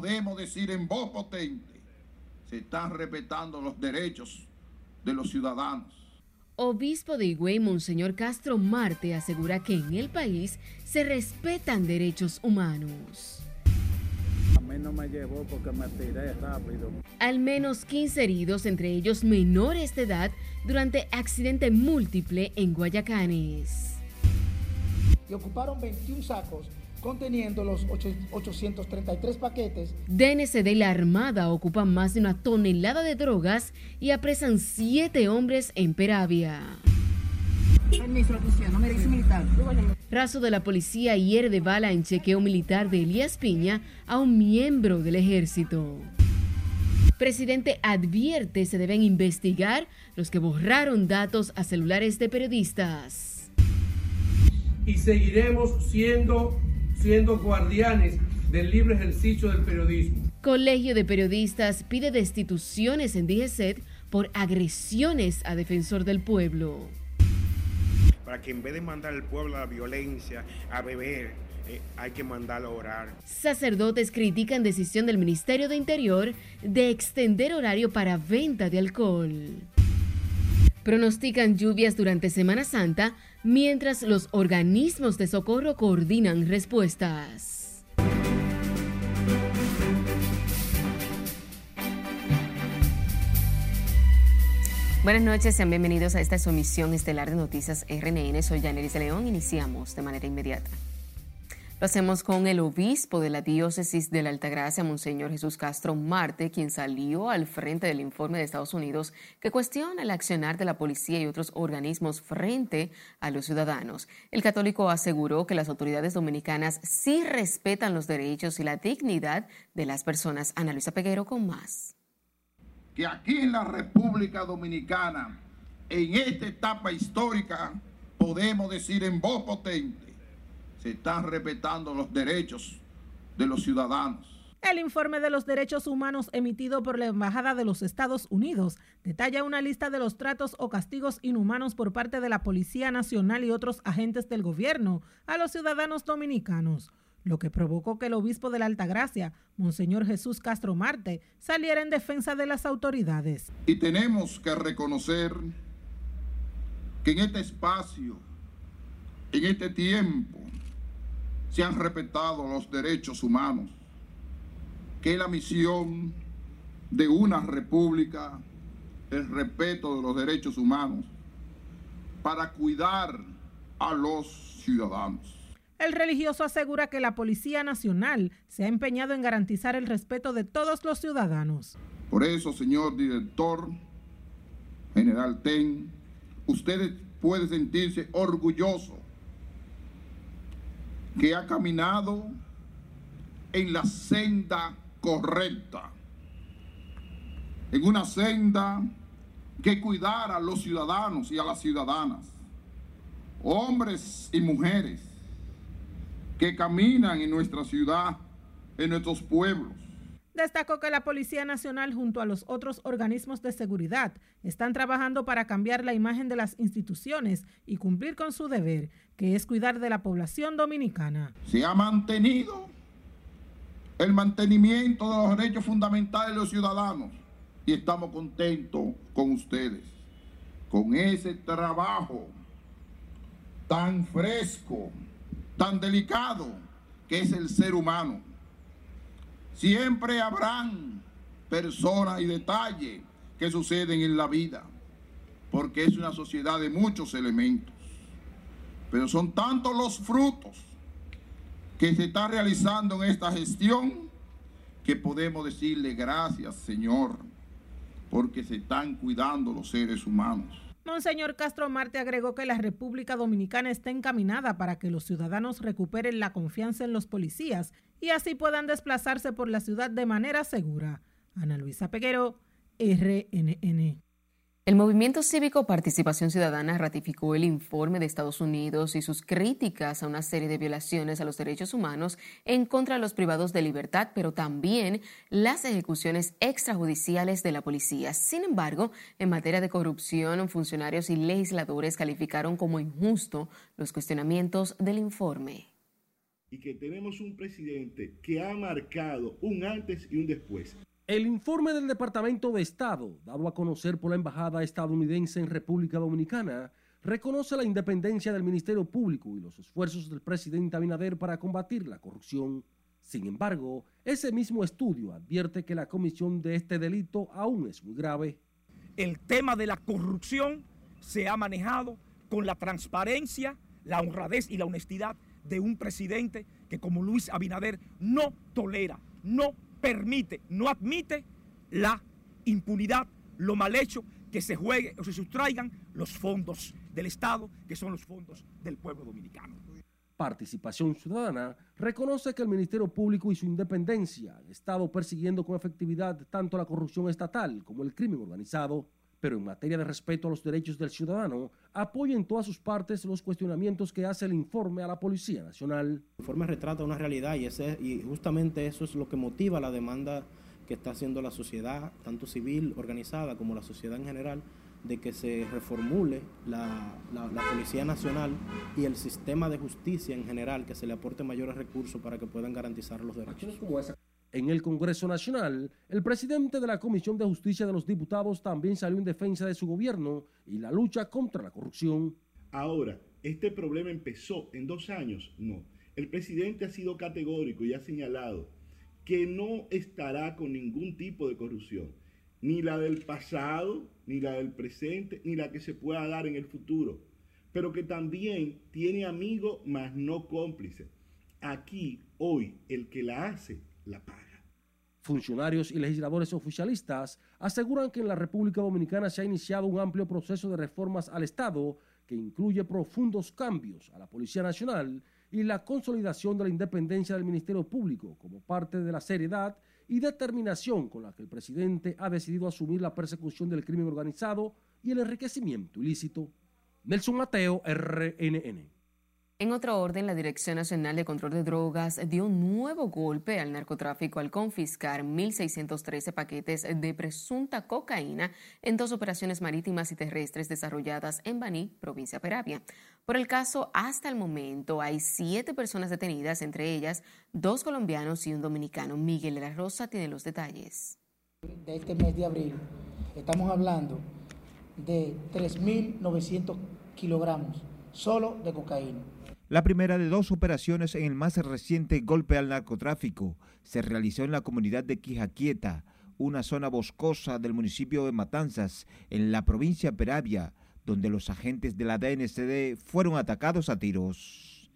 podemos decir en voz potente, se están respetando los derechos de los ciudadanos. Obispo de Higüey, Monseñor Castro Marte, asegura que en el país se respetan derechos humanos. A mí no me llevó porque me tiré rápido. Al menos 15 heridos, entre ellos menores de edad, durante accidente múltiple en Guayacanes. Y ocuparon 21 sacos conteniendo los 833 paquetes. DNCD y la Armada ocupan más de una tonelada de drogas y apresan siete hombres en Peravia. Raso de la policía hiere de bala en chequeo militar de Elías Piña a un miembro del ejército. Presidente advierte se deben investigar los que borraron datos a celulares de periodistas. Y seguiremos siendo siendo guardianes del libre ejercicio del periodismo. Colegio de Periodistas pide destituciones en DGCET por agresiones a defensor del pueblo. Para que en vez de mandar al pueblo a la violencia, a beber, eh, hay que mandarlo a orar. Sacerdotes critican decisión del Ministerio de Interior de extender horario para venta de alcohol. Pronostican lluvias durante Semana Santa mientras los organismos de socorro coordinan respuestas. Buenas noches, sean bienvenidos a esta sumisión estelar de Noticias RNN. Soy Janeris de León. Iniciamos de manera inmediata. Lo con el obispo de la diócesis de la Altagracia, Monseñor Jesús Castro Marte, quien salió al frente del informe de Estados Unidos que cuestiona el accionar de la policía y otros organismos frente a los ciudadanos. El católico aseguró que las autoridades dominicanas sí respetan los derechos y la dignidad de las personas. Ana Luisa Peguero con más. Que aquí en la República Dominicana, en esta etapa histórica, podemos decir en voz potente, se están respetando los derechos de los ciudadanos. El informe de los derechos humanos emitido por la Embajada de los Estados Unidos detalla una lista de los tratos o castigos inhumanos por parte de la Policía Nacional y otros agentes del gobierno a los ciudadanos dominicanos, lo que provocó que el obispo de la Altagracia, Monseñor Jesús Castro Marte, saliera en defensa de las autoridades. Y tenemos que reconocer que en este espacio, en este tiempo, se han respetado los derechos humanos, que la misión de una república, el respeto de los derechos humanos, para cuidar a los ciudadanos. El religioso asegura que la Policía Nacional se ha empeñado en garantizar el respeto de todos los ciudadanos. Por eso, señor director, general Ten, ustedes pueden sentirse orgullosos que ha caminado en la senda correcta, en una senda que cuidara a los ciudadanos y a las ciudadanas, hombres y mujeres que caminan en nuestra ciudad, en nuestros pueblos, Destacó que la Policía Nacional junto a los otros organismos de seguridad están trabajando para cambiar la imagen de las instituciones y cumplir con su deber, que es cuidar de la población dominicana. Se ha mantenido el mantenimiento de los derechos fundamentales de los ciudadanos y estamos contentos con ustedes, con ese trabajo tan fresco, tan delicado que es el ser humano Siempre habrán personas y detalles que suceden en la vida, porque es una sociedad de muchos elementos. Pero son tantos los frutos que se está realizando en esta gestión que podemos decirle gracias, Señor, porque se están cuidando los seres humanos. Monseñor Castro Marte agregó que la República Dominicana está encaminada para que los ciudadanos recuperen la confianza en los policías y así puedan desplazarse por la ciudad de manera segura. Ana Luisa Peguero, RNN. El Movimiento Cívico Participación Ciudadana ratificó el informe de Estados Unidos y sus críticas a una serie de violaciones a los derechos humanos en contra de los privados de libertad, pero también las ejecuciones extrajudiciales de la policía. Sin embargo, en materia de corrupción, funcionarios y legisladores calificaron como injusto los cuestionamientos del informe. Y que tenemos un presidente que ha marcado un antes y un después. El informe del Departamento de Estado, dado a conocer por la Embajada estadounidense en República Dominicana, reconoce la independencia del Ministerio Público y los esfuerzos del presidente Abinader para combatir la corrupción. Sin embargo, ese mismo estudio advierte que la comisión de este delito aún es muy grave. El tema de la corrupción se ha manejado con la transparencia, la honradez y la honestidad de un presidente que como Luis Abinader no tolera, no permite, no admite la impunidad, lo mal hecho, que se juegue o se sustraigan los fondos del Estado, que son los fondos del pueblo dominicano. Participación Ciudadana reconoce que el Ministerio Público y su independencia han estado persiguiendo con efectividad tanto la corrupción estatal como el crimen organizado pero en materia de respeto a los derechos del ciudadano, apoya en todas sus partes los cuestionamientos que hace el informe a la Policía Nacional. El informe retrata una realidad y, ese, y justamente eso es lo que motiva la demanda que está haciendo la sociedad, tanto civil organizada como la sociedad en general, de que se reformule la, la, Policía Nacional y el sistema de justicia en general, que se le aporte mayores recursos para que puedan garantizar los derechos. En el Congreso Nacional, el presidente de la Comisión de Justicia de los Diputados también salió en defensa de su gobierno y la lucha contra la corrupción. Ahora, ¿este problema empezó en dos años? No. El presidente ha sido categórico y ha señalado que no estará con ningún tipo de corrupción, ni la del pasado, ni la del presente, ni la que se pueda dar en el futuro, pero que también tiene amigo, mas no cómplice. Aquí, hoy, el que la hace la paga. Funcionarios y legisladores oficialistas aseguran que en la República Dominicana se ha iniciado un amplio proceso de reformas al Estado que incluye profundos cambios a la Policía Nacional y la consolidación de la independencia del Ministerio Público como parte de la seriedad y determinación con la que el presidente ha decidido asumir la persecución del crimen organizado y el enriquecimiento ilícito. Nelson Mateo, RNN. En otro orden, la Dirección Nacional de Control de Drogas dio un nuevo golpe al narcotráfico al confiscar 1.613 paquetes de presunta cocaína en dos operaciones marítimas y terrestres desarrolladas en Baní, provincia Peravia. Por el caso, hasta el momento hay siete personas detenidas, entre ellas dos colombianos y un dominicano. Miguel de la Rosa tiene los detalles. De este mes de abril estamos hablando de 3.900 kilogramos solo de cocaína la primera de dos operaciones en el más reciente golpe al narcotráfico se realizó en la comunidad de Quijaquieta, una zona boscosa del municipio de Matanzas, en la provincia de Peravia, donde los agentes de la DNCD fueron atacados a tiros.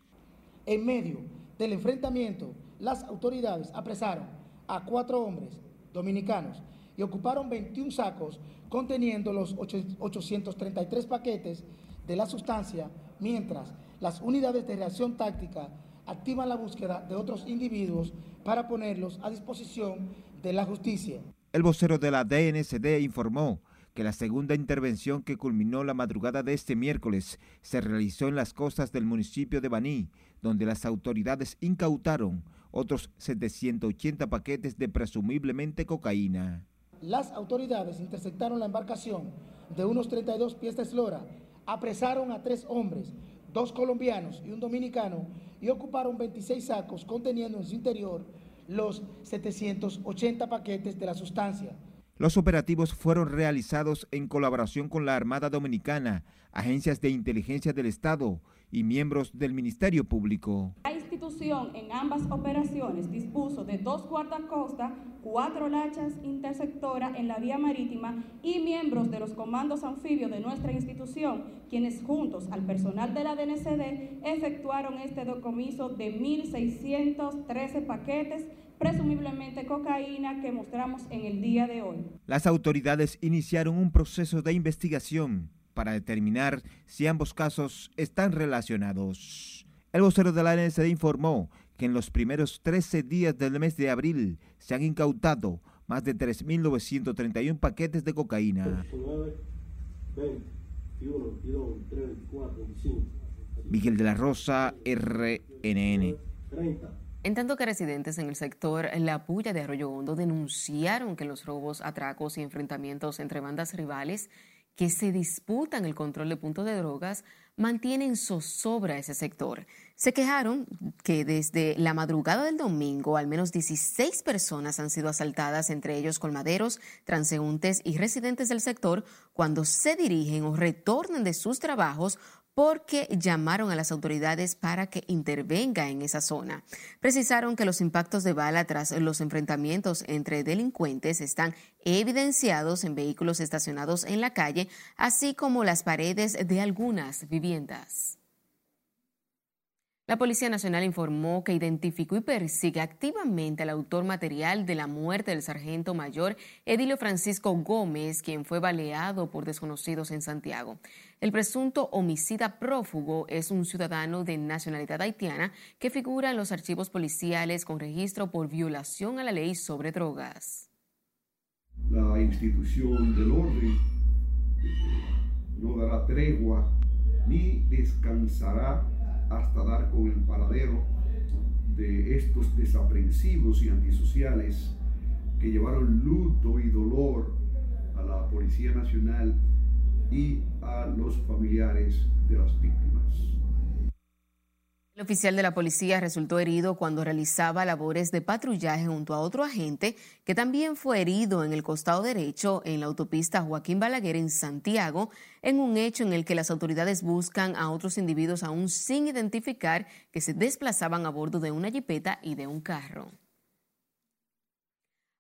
En medio del enfrentamiento, las autoridades apresaron a cuatro hombres dominicanos y ocuparon 21 sacos conteniendo los 833 paquetes de la sustancia, mientras las unidades de reacción táctica activan la búsqueda de otros individuos para ponerlos a disposición de la justicia. El vocero de la DNCD informó que la segunda intervención que culminó la madrugada de este miércoles se realizó en las costas del municipio de Baní, donde las autoridades incautaron otros 780 paquetes de presumiblemente cocaína. Las autoridades interceptaron la embarcación de unos 32 pies de eslora, apresaron a tres hombres, dos colombianos y un dominicano, y ocuparon 26 sacos conteniendo en su interior los 780 paquetes de la sustancia. Los operativos fueron realizados en colaboración con la Armada Dominicana, agencias de inteligencia del Estado y miembros del Ministerio Público. Institución en ambas operaciones dispuso de dos guardacostas, cuatro lanchas interceptoras en la vía marítima y miembros de los comandos anfibios de nuestra institución, quienes juntos al personal de la DNCD efectuaron este decomiso de 1.613 paquetes presumiblemente cocaína que mostramos en el día de hoy. Las autoridades iniciaron un proceso de investigación para determinar si ambos casos están relacionados. El vocero de la NSD informó que en los primeros 13 días del mes de abril se han incautado más de 3.931 paquetes de cocaína. Miguel de la Rosa, RNN. En tanto que residentes en el sector La Puya de Arroyo Hondo denunciaron que los robos, atracos y enfrentamientos entre bandas rivales que se disputan el control de puntos de drogas mantienen zozobra ese sector. Se quejaron que desde la madrugada del domingo al menos 16 personas han sido asaltadas, entre ellos colmaderos, transeúntes y residentes del sector, cuando se dirigen o retornan de sus trabajos porque llamaron a las autoridades para que intervenga en esa zona. Precisaron que los impactos de bala tras los enfrentamientos entre delincuentes están evidenciados en vehículos estacionados en la calle, así como las paredes de algunas viviendas. La Policía Nacional informó que identificó y persigue activamente al autor material de la muerte del sargento mayor Edilio Francisco Gómez, quien fue baleado por desconocidos en Santiago. El presunto homicida prófugo es un ciudadano de nacionalidad haitiana que figura en los archivos policiales con registro por violación a la ley sobre drogas. La institución del orden no dará tregua ni descansará hasta dar con el paradero de estos desaprensivos y antisociales que llevaron luto y dolor a la Policía Nacional y a los familiares de las víctimas. El oficial de la policía resultó herido cuando realizaba labores de patrullaje junto a otro agente que también fue herido en el costado derecho en la autopista Joaquín Balaguer en Santiago, en un hecho en el que las autoridades buscan a otros individuos aún sin identificar que se desplazaban a bordo de una jipeta y de un carro.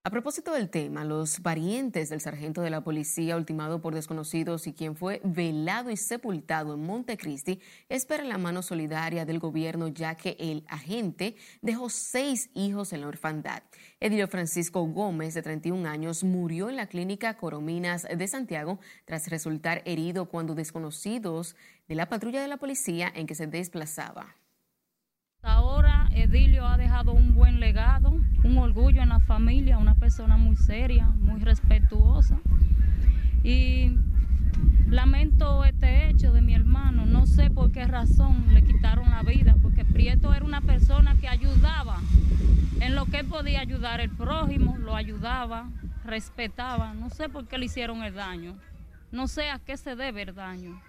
A propósito del tema, los parientes del sargento de la policía ultimado por desconocidos y quien fue velado y sepultado en Montecristi esperan la mano solidaria del gobierno ya que el agente dejó seis hijos en la orfandad. Edilio Francisco Gómez, de 31 años, murió en la clínica Corominas de Santiago tras resultar herido cuando desconocidos de la patrulla de la policía en que se desplazaba. Ahora Edilio ha dejado un buen legado, un orgullo en la familia, una persona muy seria, muy respetuosa. Y lamento este hecho de mi hermano. No sé por qué razón le quitaron la vida, porque Prieto era una persona que ayudaba en lo que podía ayudar el prójimo, lo ayudaba, respetaba. No sé por qué le hicieron el daño. No sé a qué se debe el daño.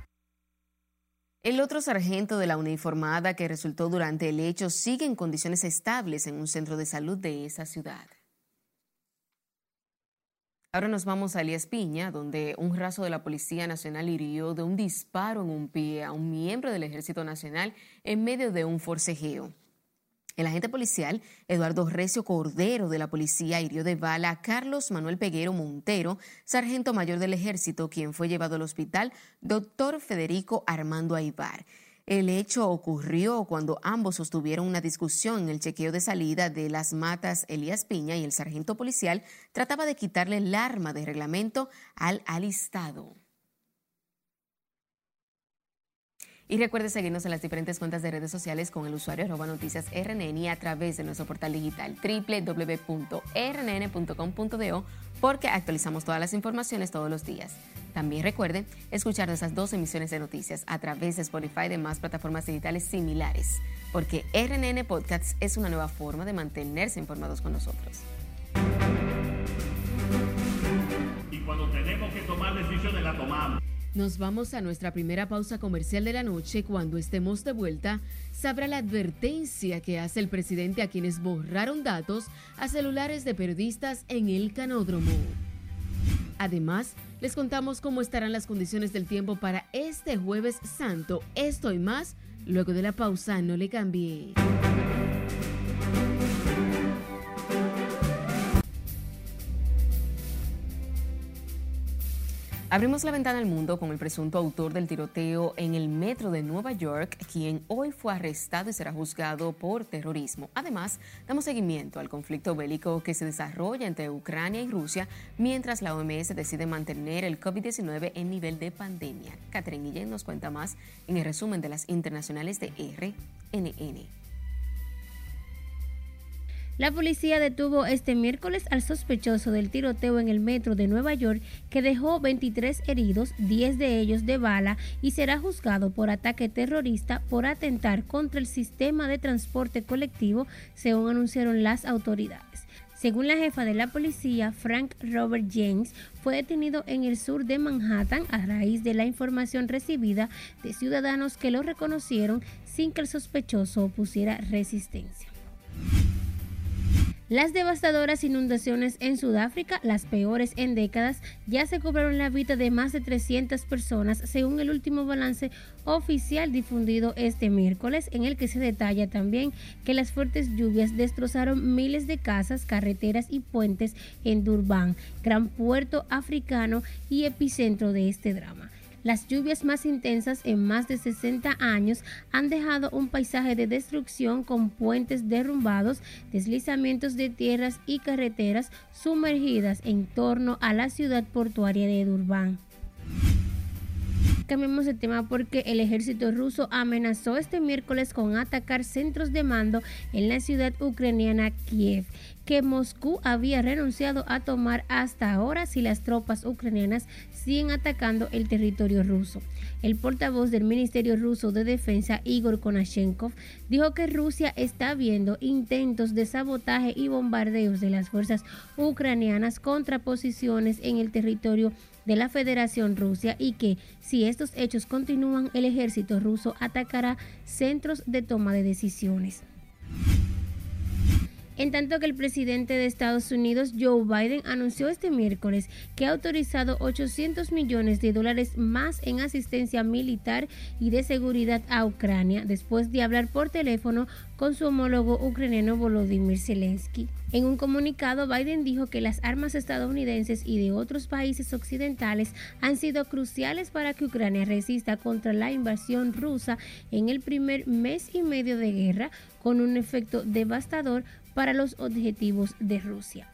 El otro sargento de la uniformada que resultó durante el hecho sigue en condiciones estables en un centro de salud de esa ciudad. Ahora nos vamos a Elías Piña, donde un raso de la Policía Nacional hirió de un disparo en un pie a un miembro del Ejército Nacional en medio de un forcejeo. El agente policial Eduardo Recio Cordero de la policía hirió de bala a Carlos Manuel Peguero Montero, sargento mayor del ejército, quien fue llevado al hospital doctor Federico Armando Aibar. El hecho ocurrió cuando ambos sostuvieron una discusión en el chequeo de salida de las matas Elías Piña y el sargento policial trataba de quitarle el arma de reglamento al alistado. Y recuerde seguirnos en las diferentes cuentas de redes sociales con el usuario arroba noticias RNN y a través de nuestro portal digital www.rnn.com.do porque actualizamos todas las informaciones todos los días. También recuerde escuchar nuestras dos emisiones de noticias a través de Spotify y demás plataformas digitales similares, porque RNN Podcasts es una nueva forma de mantenerse informados con nosotros. Y cuando tenemos que tomar decisiones, la tomamos. Nos vamos a nuestra primera pausa comercial de la noche. Cuando estemos de vuelta, sabrá la advertencia que hace el presidente a quienes borraron datos a celulares de periodistas en el canódromo. Además, les contamos cómo estarán las condiciones del tiempo para este jueves santo. Esto y más, luego de la pausa, no le cambie. Abrimos la ventana al mundo con el presunto autor del tiroteo en el metro de Nueva York, quien hoy fue arrestado y será juzgado por terrorismo. Además, damos seguimiento al conflicto bélico que se desarrolla entre Ucrania y Rusia mientras la OMS decide mantener el COVID-19 en nivel de pandemia. Catherine Guillén nos cuenta más en el resumen de las internacionales de RNN. La policía detuvo este miércoles al sospechoso del tiroteo en el metro de Nueva York que dejó 23 heridos, 10 de ellos de bala, y será juzgado por ataque terrorista por atentar contra el sistema de transporte colectivo, según anunciaron las autoridades. Según la jefa de la policía, Frank Robert James, fue detenido en el sur de Manhattan a raíz de la información recibida de ciudadanos que lo reconocieron sin que el sospechoso opusiera resistencia. Las devastadoras inundaciones en Sudáfrica, las peores en décadas, ya se cobraron la vida de más de 300 personas, según el último balance oficial difundido este miércoles, en el que se detalla también que las fuertes lluvias destrozaron miles de casas, carreteras y puentes en Durban, gran puerto africano y epicentro de este drama. Las lluvias más intensas en más de 60 años han dejado un paisaje de destrucción con puentes derrumbados, deslizamientos de tierras y carreteras sumergidas en torno a la ciudad portuaria de Durban. Cambiemos de tema porque el ejército ruso amenazó este miércoles con atacar centros de mando en la ciudad ucraniana Kiev, que Moscú había renunciado a tomar hasta ahora si las tropas ucranianas siguen atacando el territorio ruso. El portavoz del Ministerio Ruso de Defensa, Igor Konashenkov, dijo que Rusia está viendo intentos de sabotaje y bombardeos de las fuerzas ucranianas contra posiciones en el territorio de la Federación Rusia y que si estos hechos continúan, el ejército ruso atacará centros de toma de decisiones. En tanto que el presidente de Estados Unidos, Joe Biden, anunció este miércoles que ha autorizado 800 millones de dólares más en asistencia militar y de seguridad a Ucrania, después de hablar por teléfono con su homólogo ucraniano Volodymyr Zelensky. En un comunicado, Biden dijo que las armas estadounidenses y de otros países occidentales han sido cruciales para que Ucrania resista contra la invasión rusa en el primer mes y medio de guerra, con un efecto devastador para los objetivos de Rusia.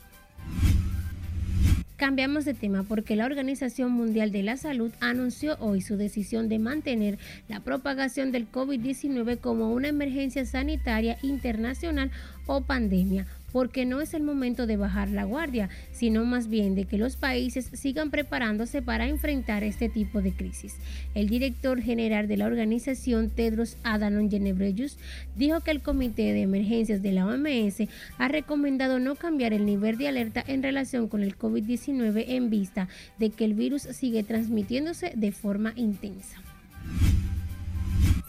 Cambiamos de tema porque la Organización Mundial de la Salud anunció hoy su decisión de mantener la propagación del COVID-19 como una emergencia sanitaria internacional o pandemia porque no es el momento de bajar la guardia, sino más bien de que los países sigan preparándose para enfrentar este tipo de crisis. El director general de la organización, Tedros Adhanom Ghebreyesus, dijo que el Comité de Emergencias de la OMS ha recomendado no cambiar el nivel de alerta en relación con el COVID-19 en vista de que el virus sigue transmitiéndose de forma intensa.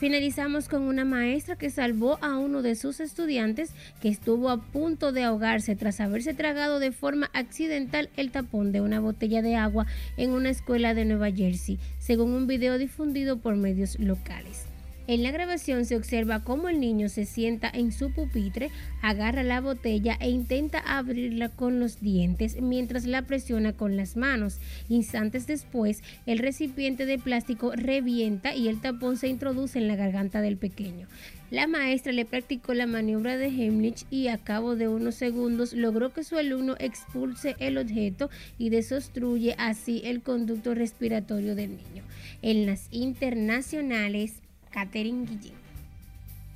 Finalizamos con una maestra que salvó a uno de sus estudiantes que estuvo a punto de ahogarse tras haberse tragado de forma accidental el tapón de una botella de agua en una escuela de Nueva Jersey, según un video difundido por medios locales. En la grabación se observa cómo el niño se sienta en su pupitre, agarra la botella e intenta abrirla con los dientes mientras la presiona con las manos. Instantes después, el recipiente de plástico revienta y el tapón se introduce en la garganta del pequeño. La maestra le practicó la maniobra de Heimlich y a cabo de unos segundos logró que su alumno expulse el objeto y desostruye así el conducto respiratorio del niño. En las internacionales, Catherine Guillén.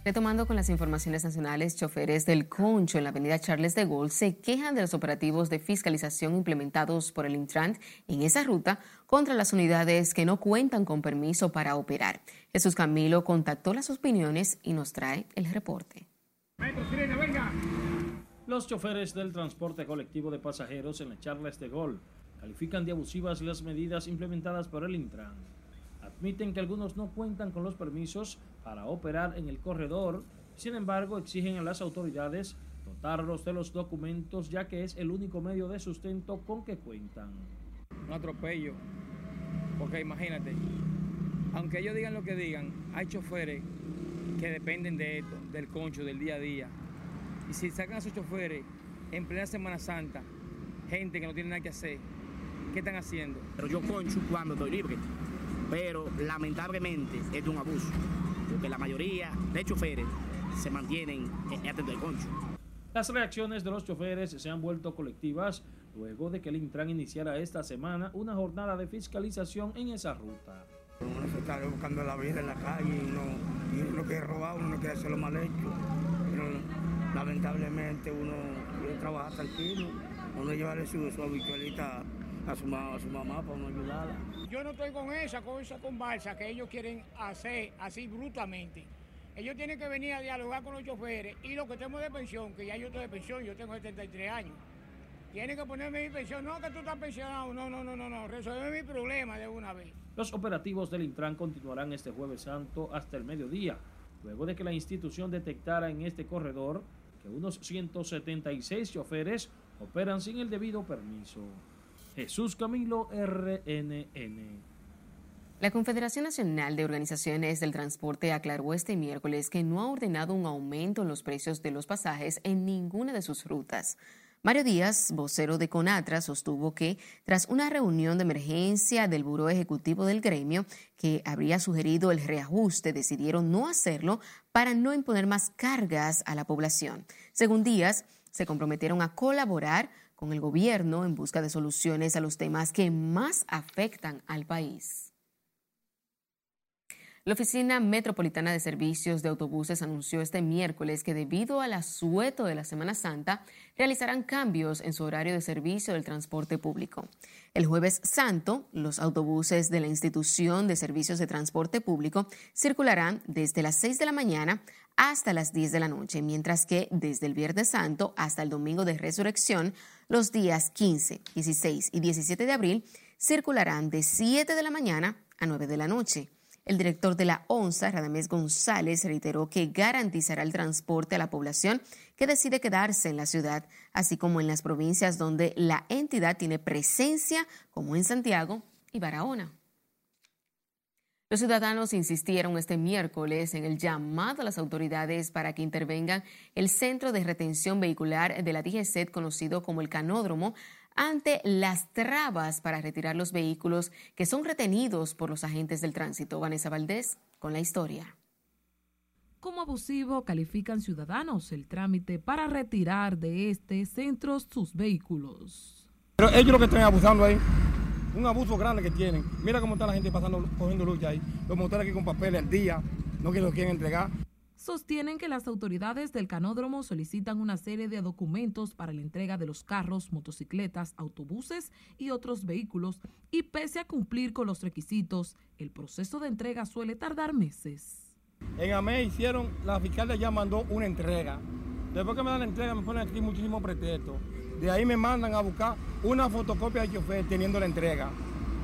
Retomando con las informaciones nacionales, choferes del Concho en la avenida Charles de Gaulle se quejan de los operativos de fiscalización implementados por el Intran en esa ruta contra las unidades que no cuentan con permiso para operar. Jesús Camilo contactó las opiniones y nos trae el reporte. Los choferes del transporte colectivo de pasajeros en la Charles de Gaulle califican de abusivas las medidas implementadas por el Intran admiten que algunos no cuentan con los permisos para operar en el corredor, sin embargo exigen a las autoridades dotarlos de los documentos ya que es el único medio de sustento con que cuentan. Un atropello, porque imagínate, aunque ellos digan lo que digan, hay choferes que dependen de esto, del concho, del día a día. Y si sacan a esos choferes en plena Semana Santa, gente que no tiene nada que hacer, ¿qué están haciendo? Pero yo concho cuando estoy libre pero lamentablemente es de un abuso, porque la mayoría de choferes se mantienen en atento del concho. Las reacciones de los choferes se han vuelto colectivas luego de que el Intran iniciara esta semana una jornada de fiscalización en esa ruta. Uno se está buscando la vida en la calle y uno, no quiere robar, uno quiere hacer lo mal hecho. Pero lamentablemente uno quiere trabajar tranquilo, uno llevarle su, su habitualita a su, a su mamá para no ayudarla. Yo no estoy con esa, con esa conversa que ellos quieren hacer así brutalmente. Ellos tienen que venir a dialogar con los choferes y los que tenemos de pensión, que ya yo estoy de pensión, yo tengo 73 años. Tienen que ponerme mi pensión. No, que tú estás pensionado. No, no, no, no, no. Resolver mi problema de una vez. Los operativos del Intran continuarán este jueves santo hasta el mediodía, luego de que la institución detectara en este corredor que unos 176 choferes operan sin el debido permiso. Jesús Camilo, RNN. La Confederación Nacional de Organizaciones del Transporte aclaró este miércoles que no ha ordenado un aumento en los precios de los pasajes en ninguna de sus rutas. Mario Díaz, vocero de Conatra, sostuvo que tras una reunión de emergencia del Buró Ejecutivo del gremio que habría sugerido el reajuste, decidieron no hacerlo para no imponer más cargas a la población. Según Díaz, se comprometieron a colaborar con el gobierno en busca de soluciones a los temas que más afectan al país. La Oficina Metropolitana de Servicios de Autobuses anunció este miércoles que debido al asueto de la Semana Santa, realizarán cambios en su horario de servicio del transporte público. El jueves santo, los autobuses de la institución de servicios de transporte público circularán desde las 6 de la mañana hasta las 10 de la noche, mientras que desde el Viernes Santo hasta el Domingo de Resurrección, los días 15, 16 y 17 de abril circularán de 7 de la mañana a 9 de la noche. El director de la ONSA, Radamés González, reiteró que garantizará el transporte a la población que decide quedarse en la ciudad, así como en las provincias donde la entidad tiene presencia, como en Santiago y Barahona. Los ciudadanos insistieron este miércoles en el llamado a las autoridades para que intervengan el centro de retención vehicular de la DGCET, conocido como el Canódromo, ante las trabas para retirar los vehículos que son retenidos por los agentes del tránsito. Vanessa Valdés con la historia. Como abusivo califican ciudadanos el trámite para retirar de este centro sus vehículos. Pero ellos lo que están abusando ahí, un abuso grande que tienen. Mira cómo está la gente pasando, cogiendo lucha ahí. Los motores aquí con papeles al día, no que lo quieren entregar sostienen que las autoridades del canódromo solicitan una serie de documentos para la entrega de los carros, motocicletas, autobuses y otros vehículos y pese a cumplir con los requisitos, el proceso de entrega suele tardar meses. En AME hicieron, la fiscal ya mandó una entrega. Después que me dan la entrega me ponen aquí muchísimos pretextos. De ahí me mandan a buscar una fotocopia de chofer teniendo la entrega.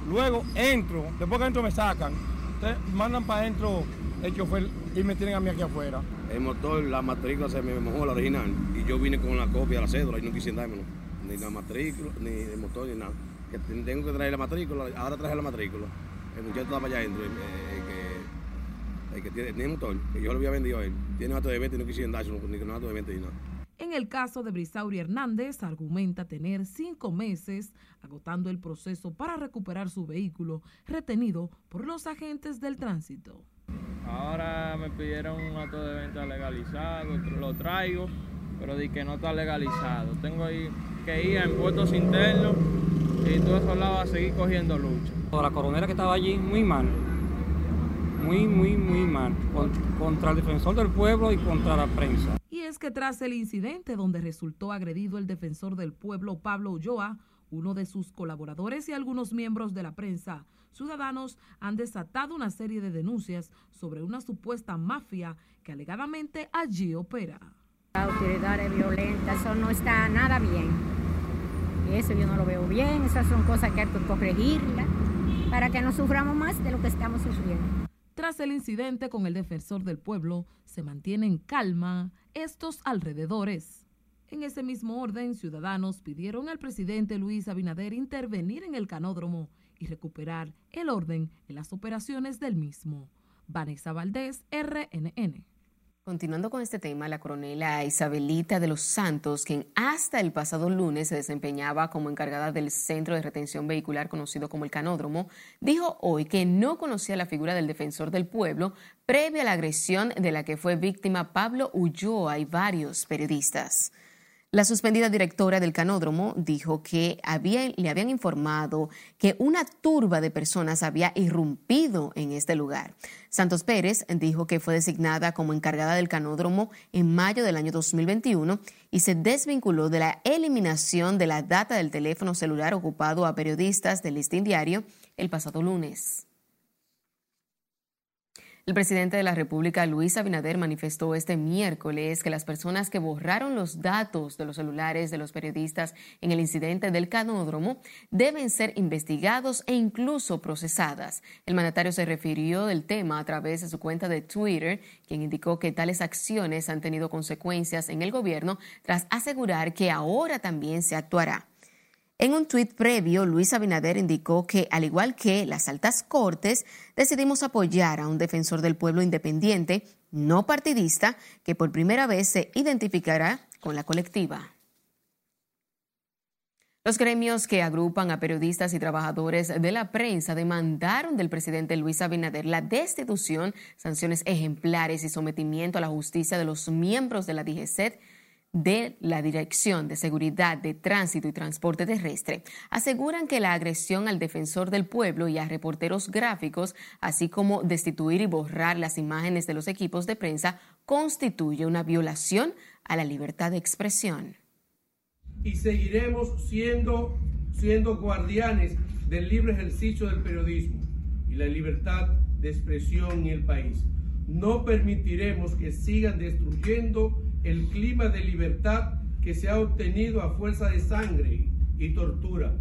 Luego entro, después que entro me sacan. Entonces mandan para adentro el chofer y me tienen a mí aquí afuera. El motor, la matrícula se me mojó la original y yo vine con la copia de la cédula y no quise dármelo. Ni la matrícula, ni el motor, ni nada. Que tengo que traer la matrícula, ahora traje la matrícula. El muchacho estaba allá adentro, el, que, que tiene, el motor, que yo lo había vendido a él. Tiene acto de venta y no quisieron dárselo, ni un acto de venta ni nada. En el caso de Brisauri Hernández, argumenta tener cinco meses agotando el proceso para recuperar su vehículo retenido por los agentes del tránsito. Ahora me pidieron un acto de venta legalizado, lo traigo, pero di que no está legalizado. Tengo ahí que ir a impuestos internos y todo eso lados a seguir cogiendo lucha. La coronera que estaba allí, muy mal. Muy, muy, muy mal. Contra el defensor del pueblo y contra la prensa. Es que tras el incidente donde resultó agredido el defensor del pueblo Pablo Ulloa, uno de sus colaboradores y algunos miembros de la prensa, ciudadanos han desatado una serie de denuncias sobre una supuesta mafia que alegadamente allí opera. Autoridades violentas, eso no está nada bien. Eso yo no lo veo bien, esas son cosas que hay que corregirlas para que no suframos más de lo que estamos sufriendo. Tras el incidente con el defensor del pueblo, se mantiene en calma estos alrededores. En ese mismo orden, ciudadanos pidieron al presidente Luis Abinader intervenir en el canódromo y recuperar el orden en las operaciones del mismo. Vanessa Valdés, RNN. Continuando con este tema, la coronela Isabelita de los Santos, quien hasta el pasado lunes se desempeñaba como encargada del centro de retención vehicular conocido como el Canódromo, dijo hoy que no conocía la figura del defensor del pueblo previa a la agresión de la que fue víctima Pablo Ulloa y varios periodistas. La suspendida directora del canódromo dijo que le habían informado que una turba de personas había irrumpido en este lugar. Santos Pérez dijo que fue designada como encargada del canódromo en mayo del año 2021 y se desvinculó de la eliminación de la data del teléfono celular ocupado a periodistas del Listín Diario el pasado lunes. El presidente de la República, Luis Abinader, manifestó este miércoles que las personas que borraron los datos de los celulares de los periodistas en el incidente del canódromo deben ser investigados e incluso procesadas. El mandatario se refirió del tema a través de su cuenta de Twitter, quien indicó que tales acciones han tenido consecuencias en el gobierno tras asegurar que ahora también se actuará. En un tuit previo, Luis Abinader indicó que, al igual que las altas cortes, decidimos apoyar a un defensor del pueblo independiente, no partidista, que por primera vez se identificará con la colectiva. Los gremios que agrupan a periodistas y trabajadores de la prensa demandaron del presidente Luis Abinader la destitución, sanciones ejemplares y sometimiento a la justicia de los miembros de la DGCET de la Dirección de Seguridad de Tránsito y Transporte Terrestre aseguran que la agresión al defensor del pueblo y a reporteros gráficos, así como destituir y borrar las imágenes de los equipos de prensa, constituye una violación a la libertad de expresión. Y seguiremos siendo, siendo guardianes del libre ejercicio del periodismo y la libertad de expresión en el país. No permitiremos que sigan destruyendo el clima de libertad que se ha obtenido a fuerza de sangre y tortura.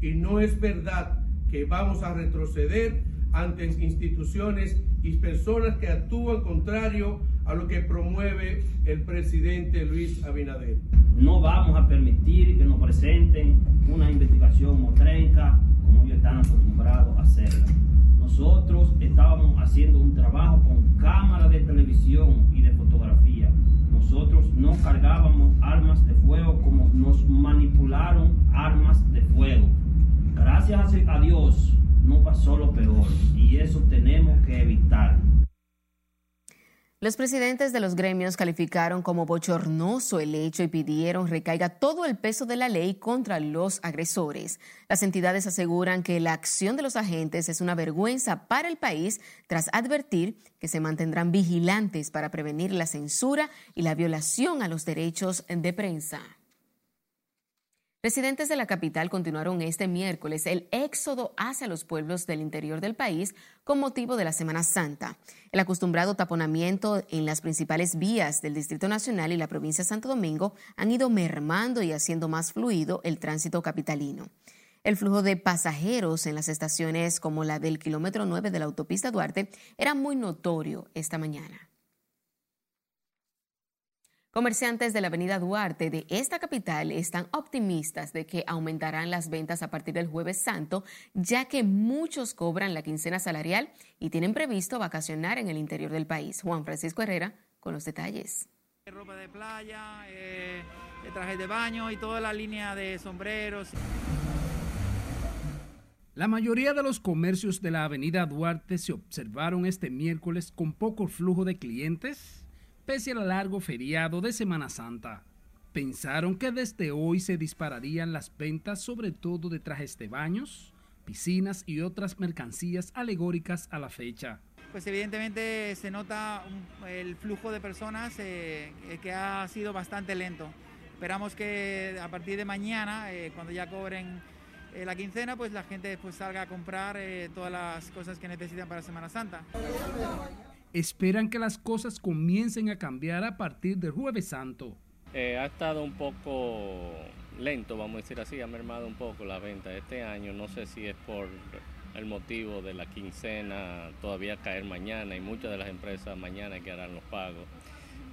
Y no es verdad que vamos a retroceder ante instituciones y personas que actúan contrario a lo que promueve el presidente Luis Abinader. No vamos a permitir que nos presenten una investigación motrenca como ellos están acostumbrados a hacerla. Nosotros estábamos haciendo un trabajo con cámara de televisión y de fotografía nosotros no cargábamos armas de fuego como nos manipularon armas de fuego. Gracias a Dios no pasó lo peor y eso tenemos que evitar. Los presidentes de los gremios calificaron como bochornoso el hecho y pidieron recaiga todo el peso de la ley contra los agresores. Las entidades aseguran que la acción de los agentes es una vergüenza para el país tras advertir que se mantendrán vigilantes para prevenir la censura y la violación a los derechos de prensa. Residentes de la capital continuaron este miércoles el éxodo hacia los pueblos del interior del país con motivo de la Semana Santa. El acostumbrado taponamiento en las principales vías del Distrito Nacional y la provincia de Santo Domingo han ido mermando y haciendo más fluido el tránsito capitalino. El flujo de pasajeros en las estaciones como la del kilómetro 9 de la autopista Duarte era muy notorio esta mañana. Comerciantes de la avenida Duarte de esta capital están optimistas de que aumentarán las ventas a partir del jueves santo, ya que muchos cobran la quincena salarial y tienen previsto vacacionar en el interior del país. Juan Francisco Herrera con los detalles. Ropa de playa, eh, trajes de baño y toda la línea de sombreros. La mayoría de los comercios de la avenida Duarte se observaron este miércoles con poco flujo de clientes pese al largo feriado de Semana Santa. Pensaron que desde hoy se dispararían las ventas sobre todo de trajes de baños, piscinas y otras mercancías alegóricas a la fecha. Pues evidentemente se nota el flujo de personas eh, que ha sido bastante lento. Esperamos que a partir de mañana, eh, cuando ya cobren eh, la quincena, pues la gente pues salga a comprar todas las cosas que necesitan para Semana Santa esperan que las cosas comiencen a cambiar a partir del jueves santo. Eh, ha estado un poco lento, vamos a decir así, ha mermado un poco la venta este año. No sé si es por el motivo de la quincena todavía caer mañana y muchas de las empresas mañana que harán los pagos,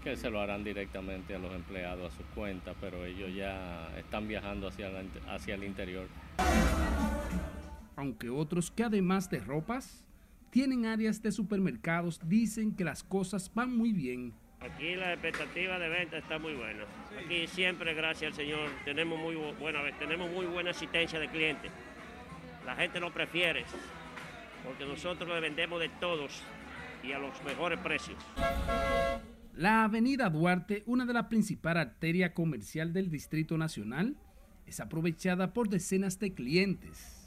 que se lo harán directamente a los empleados a sus cuentas, pero ellos ya están viajando hacia, hacia el interior. Aunque otros que además de ropas, tienen áreas de supermercados, dicen que las cosas van muy bien. Aquí la expectativa de venta está muy buena. Aquí siempre, gracias al Señor, tenemos muy buena, tenemos muy buena asistencia de clientes. La gente lo prefiere porque nosotros le vendemos de todos y a los mejores precios. La avenida Duarte, una de las principales arterias comercial del Distrito Nacional, es aprovechada por decenas de clientes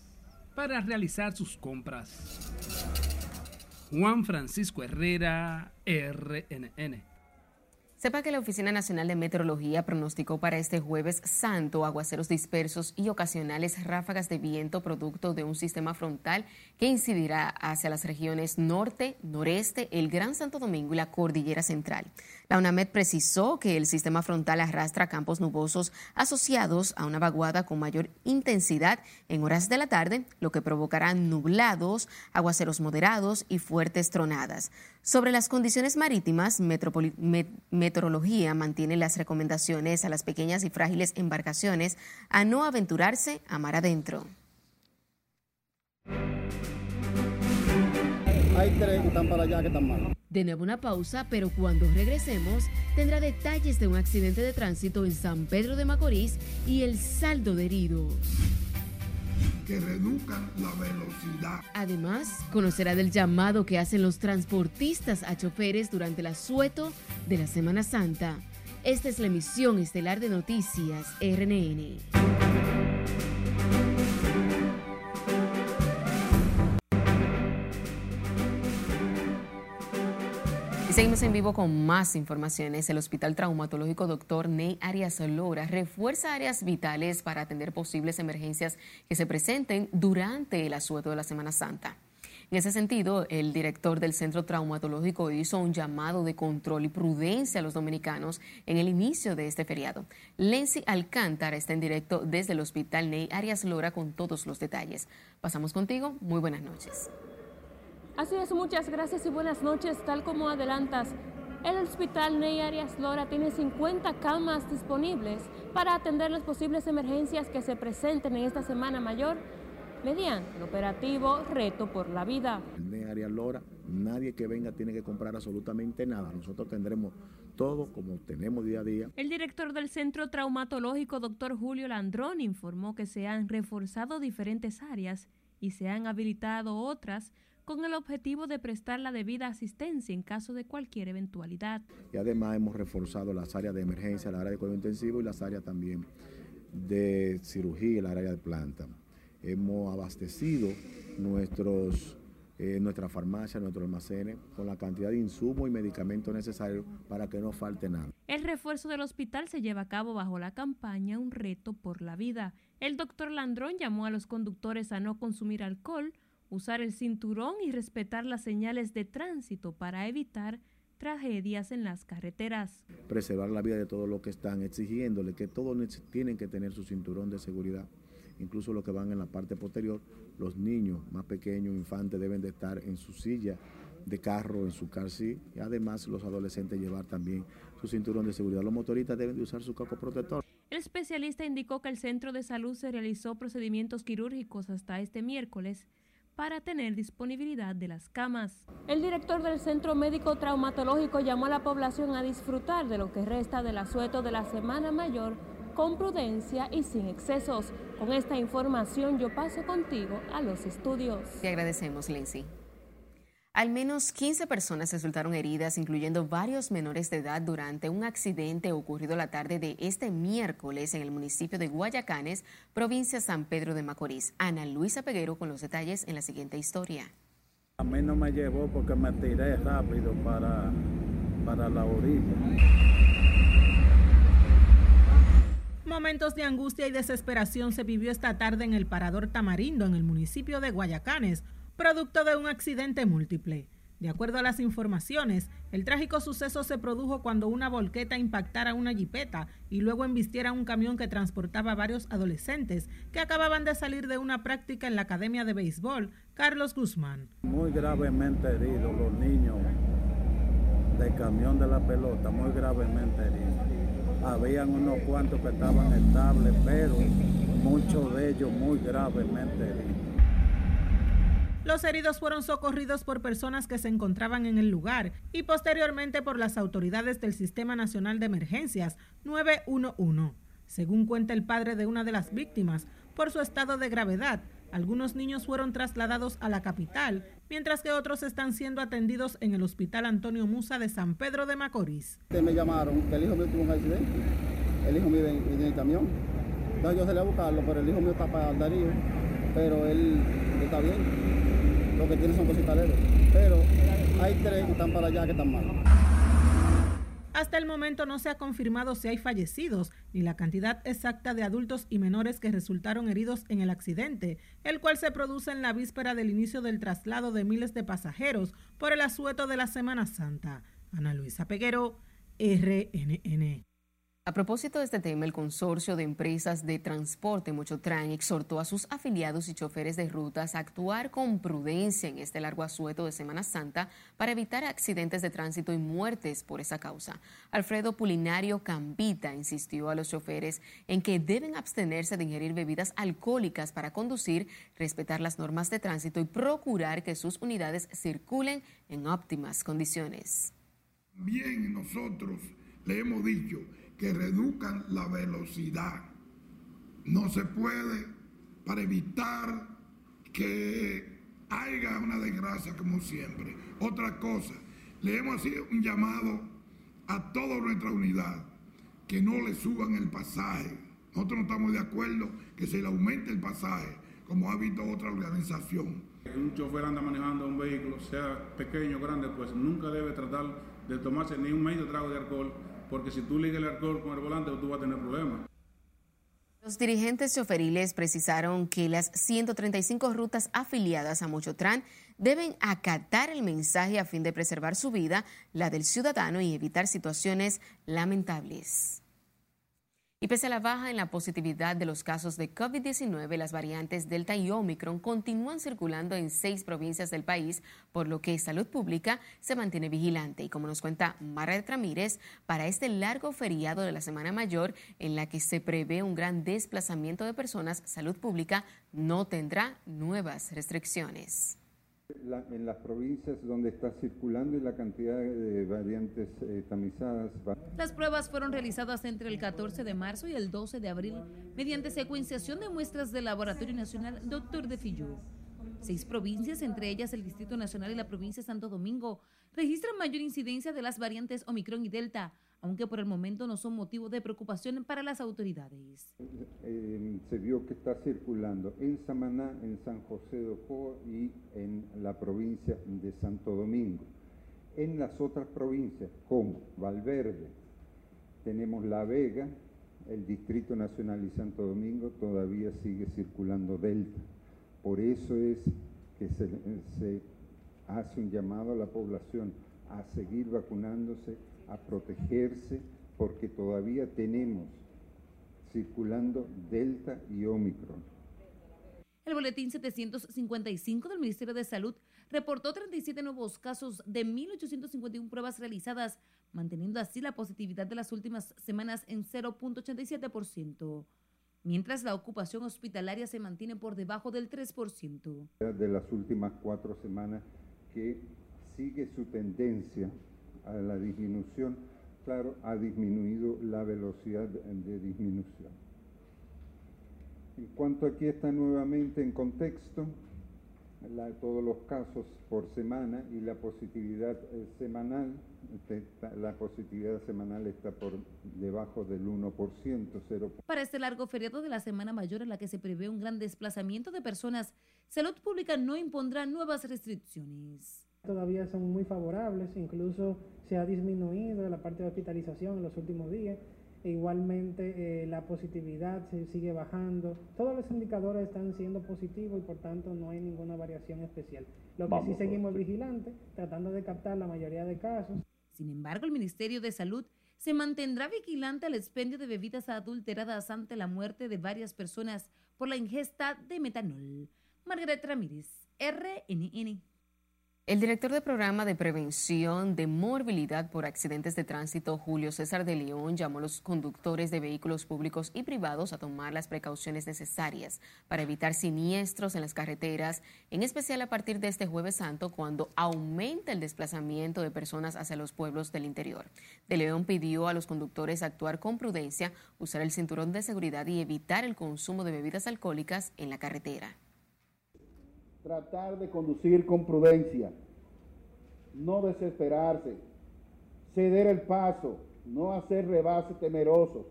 para realizar sus compras. Juan Francisco Herrera, RNN. Sepa que la Oficina Nacional de Meteorología pronosticó para este jueves santo aguaceros dispersos y ocasionales ráfagas de viento producto de un sistema frontal que incidirá hacia las regiones norte, noreste, el Gran Santo Domingo y la Cordillera Central. La UNAMED precisó que el sistema frontal arrastra campos nubosos asociados a una vaguada con mayor intensidad en horas de la tarde, lo que provocará nublados, aguaceros moderados y fuertes tronadas. Sobre las condiciones marítimas, Meteorología mantiene las recomendaciones a las pequeñas y frágiles embarcaciones a no aventurarse a mar adentro. Hay tres que están para allá que están mal. De nuevo una pausa, pero cuando regresemos tendrá detalles de un accidente de tránsito en San Pedro de Macorís y el saldo de heridos que reduzcan la velocidad. Además, conocerá del llamado que hacen los transportistas a choferes durante el asueto de la Semana Santa. Esta es la emisión estelar de noticias RNN. Seguimos en vivo con más informaciones. El Hospital Traumatológico Dr. Ney Arias Lora refuerza áreas vitales para atender posibles emergencias que se presenten durante el asueto de la Semana Santa. En ese sentido, el director del Centro Traumatológico hizo un llamado de control y prudencia a los dominicanos en el inicio de este feriado. Lenzi Alcántara está en directo desde el Hospital Ney Arias Lora con todos los detalles. Pasamos contigo. Muy buenas noches. Así es, muchas gracias y buenas noches. Tal como adelantas, el Hospital Ney Arias Lora tiene 50 camas disponibles para atender las posibles emergencias que se presenten en esta Semana Mayor mediante el operativo Reto por la Vida. Ney Arias Lora, nadie que venga tiene que comprar absolutamente nada. Nosotros tendremos todo como tenemos día a día. El director del Centro Traumatológico, doctor Julio Landrón, informó que se han reforzado diferentes áreas y se han habilitado otras con el objetivo de prestar la debida asistencia en caso de cualquier eventualidad. Y además hemos reforzado las áreas de emergencia, la área de cuidado intensivo y las áreas también de cirugía y la área de planta. Hemos abastecido nuestros, eh, nuestra farmacia, nuestros almacenes con la cantidad de insumos y medicamentos necesarios para que no falte nada. El refuerzo del hospital se lleva a cabo bajo la campaña Un reto por la vida. El doctor Landrón llamó a los conductores a no consumir alcohol, usar el cinturón y respetar las señales de tránsito para evitar tragedias en las carreteras. Preservar la vida de todos los que están exigiéndole que todos tienen que tener su cinturón de seguridad, incluso los que van en la parte posterior, los niños más pequeños, infantes, deben de estar en su silla de carro, en su car seat, y además los adolescentes llevar también su cinturón de seguridad. Los motoristas deben de usar su casco protector. El especialista indicó que el centro de salud se realizó procedimientos quirúrgicos hasta este miércoles para tener disponibilidad de las camas. El director del Centro Médico Traumatológico llamó a la población a disfrutar de lo que resta del asueto de la Semana Mayor con prudencia y sin excesos. Con esta información yo paso contigo a los estudios. Te agradecemos, Lindsay. Al menos 15 personas resultaron heridas, incluyendo varios menores de edad, durante un accidente ocurrido la tarde de este miércoles en el municipio de Guayacanes, provincia San Pedro de Macorís. Ana Luisa Peguero con los detalles en la siguiente historia. A mí no me llevó porque me tiré rápido para, para la orilla. Momentos de angustia y desesperación se vivió esta tarde en el Parador Tamarindo, en el municipio de Guayacanes, producto de un accidente múltiple. De acuerdo a las informaciones, el trágico suceso se produjo cuando una volqueta impactara una jipeta y luego embistiera un camión que transportaba a varios adolescentes que acababan de salir de una práctica en la Academia de Béisbol Carlos Guzmán. Muy gravemente heridos los niños del camión de la pelota, muy gravemente heridos. Habían unos cuantos que estaban estables, pero muchos de ellos muy gravemente heridos. Los heridos fueron socorridos por personas que se encontraban en el lugar y posteriormente por las autoridades del Sistema Nacional de Emergencias 911. Según cuenta el padre de una de las víctimas, por su estado de gravedad, algunos niños fueron trasladados a la capital, mientras que otros están siendo atendidos en el Hospital Antonio Musa de San Pedro de Macorís. Me llamaron que el hijo mío tuvo un accidente, el hijo mío en el camión. Entonces yo salí a buscarlo, pero el hijo mío está para Darío, pero él está bien lo que tiene son cositas Pero hay tres que están para allá que están mal. Hasta el momento no se ha confirmado si hay fallecidos ni la cantidad exacta de adultos y menores que resultaron heridos en el accidente, el cual se produce en la víspera del inicio del traslado de miles de pasajeros por el asueto de la Semana Santa. Ana Luisa Peguero, RNN. A propósito de este tema, el consorcio de empresas de transporte Mochotran exhortó a sus afiliados y choferes de rutas a actuar con prudencia en este largo asueto de Semana Santa para evitar accidentes de tránsito y muertes por esa causa. Alfredo Pulinario Cambita insistió a los choferes en que deben abstenerse de ingerir bebidas alcohólicas para conducir, respetar las normas de tránsito y procurar que sus unidades circulen en óptimas condiciones. Bien, nosotros le hemos dicho que reduzcan la velocidad. No se puede para evitar que haya una desgracia como siempre. Otra cosa, le hemos hecho un llamado a toda nuestra unidad que no le suban el pasaje. Nosotros no estamos de acuerdo que se le aumente el pasaje, como ha visto otra organización. Un chofer anda manejando un vehículo, sea pequeño o grande, pues nunca debe tratar de tomarse ni un medio trago de alcohol porque si tú ligas el alcohol con el volante, tú vas a tener problemas. Los dirigentes choferiles precisaron que las 135 rutas afiliadas a Mochotran deben acatar el mensaje a fin de preservar su vida, la del ciudadano y evitar situaciones lamentables. Y pese a la baja en la positividad de los casos de COVID-19, las variantes Delta y Omicron continúan circulando en seis provincias del país, por lo que Salud Pública se mantiene vigilante. Y como nos cuenta Mara Ramírez, para este largo feriado de la Semana Mayor, en la que se prevé un gran desplazamiento de personas, Salud Pública no tendrá nuevas restricciones en las provincias donde está circulando y la cantidad de variantes eh, tamizadas. Las pruebas fueron realizadas entre el 14 de marzo y el 12 de abril mediante secuenciación de muestras del Laboratorio Nacional Dr. de Fillú. Seis provincias, entre ellas el Distrito Nacional y la provincia de Santo Domingo, registran mayor incidencia de las variantes Omicron y Delta, aunque por el momento no son motivo de preocupación para las autoridades. Eh, se vio que está circulando en Samaná, en San José de Ocoa y en la provincia de Santo Domingo. En las otras provincias, como Valverde, tenemos La Vega, el Distrito Nacional y Santo Domingo, todavía sigue circulando Delta. Por eso es que se hace un llamado a la población a seguir vacunándose a protegerse porque todavía tenemos circulando Delta y Omicron. El boletín 755 del Ministerio de Salud reportó 37 nuevos casos de 1.851 pruebas realizadas, manteniendo así la positividad de las últimas semanas en 0.87%, mientras la ocupación hospitalaria se mantiene por debajo del 3%. De las últimas cuatro semanas que sigue su tendencia a la disminución, claro, ha disminuido la velocidad de disminución. En cuanto aquí está nuevamente en contexto, todos los casos por semana y la positividad eh, semanal, la positividad semanal está por debajo del 1%, 0%. Para este largo feriado de la Semana Mayor en la que se prevé un gran desplazamiento de personas, Salud Pública no impondrá nuevas restricciones todavía son muy favorables, incluso se ha disminuido la parte de hospitalización en los últimos días, e igualmente eh, la positividad se sigue bajando, todos los indicadores están siendo positivos y por tanto no hay ninguna variación especial. Lo que sí seguimos vigilantes, tratando de captar la mayoría de casos. Sin embargo, el Ministerio de Salud se mantendrá vigilante al expendio de bebidas adulteradas ante la muerte de varias personas por la ingesta de metanol. Margaret Ramírez, RNN. El director de programa de prevención de morbilidad por accidentes de tránsito, Julio César de León, llamó a los conductores de vehículos públicos y privados a tomar las precauciones necesarias para evitar siniestros en las carreteras, en especial a partir de este jueves santo, cuando aumenta el desplazamiento de personas hacia los pueblos del interior. De León pidió a los conductores actuar con prudencia, usar el cinturón de seguridad y evitar el consumo de bebidas alcohólicas en la carretera tratar de conducir con prudencia, no desesperarse, ceder el paso, no hacer rebases temerosos.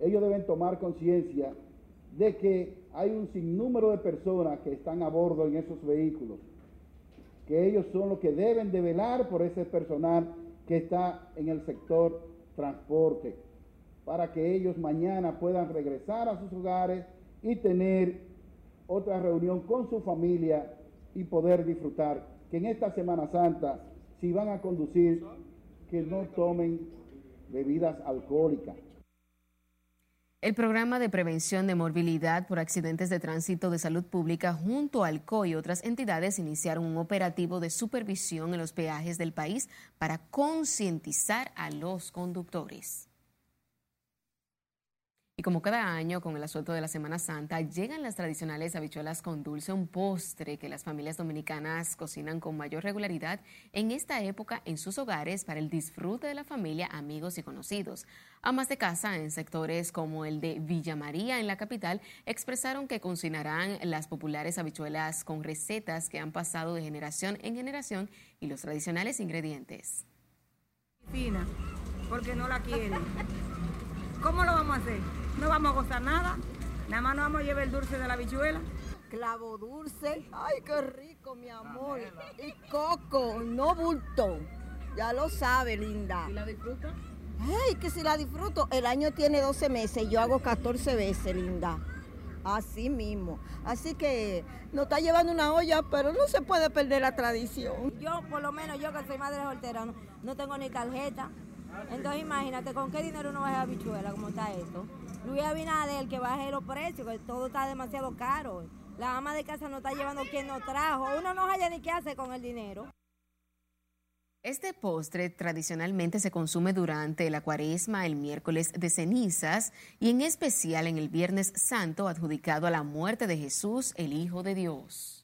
Ellos deben tomar conciencia de que hay un sinnúmero de personas que están a bordo en esos vehículos, que ellos son los que deben de velar por ese personal que está en el sector transporte, para que ellos mañana puedan regresar a sus hogares y tener otra reunión con su familia y poder disfrutar. Que en esta Semana Santa, si van a conducir, que no tomen bebidas alcohólicas. El programa de prevención de morbilidad por accidentes de tránsito de salud pública junto al COI y otras entidades iniciaron un operativo de supervisión en los peajes del país para concientizar a los conductores. Y como cada año, con el asuelto de la Semana Santa, llegan las tradicionales habichuelas con dulce, un postre que las familias dominicanas cocinan con mayor regularidad en esta época en sus hogares para el disfrute de la familia, amigos y conocidos. Amas de casa en sectores como el de Villa María en la capital expresaron que cocinarán las populares habichuelas con recetas que han pasado de generación en generación y los tradicionales ingredientes. Porque no la quieren. ¿Cómo lo vamos a hacer? No vamos a gozar nada. Nada más nos vamos a llevar el dulce de la bichuela. Clavo dulce. Ay, qué rico, mi amor. Y coco, no bulto. Ya lo sabe, linda. ¿Y la disfruta? Ay, que si la disfruto. El año tiene 12 meses y yo hago 14 veces, linda. Así mismo. Así que nos está llevando una olla, pero no se puede perder la tradición. Yo, por lo menos, yo que soy madre soltera, no, no tengo ni tarjeta. Entonces imagínate, ¿con qué dinero uno va a habichuela como está esto? Luis Abinader, que baje los precios, que todo está demasiado caro. La ama de casa no está llevando quien nos trajo. Uno no haya ni qué hacer con el dinero. Este postre tradicionalmente se consume durante la cuaresma, el miércoles de cenizas y en especial en el Viernes Santo adjudicado a la muerte de Jesús, el Hijo de Dios.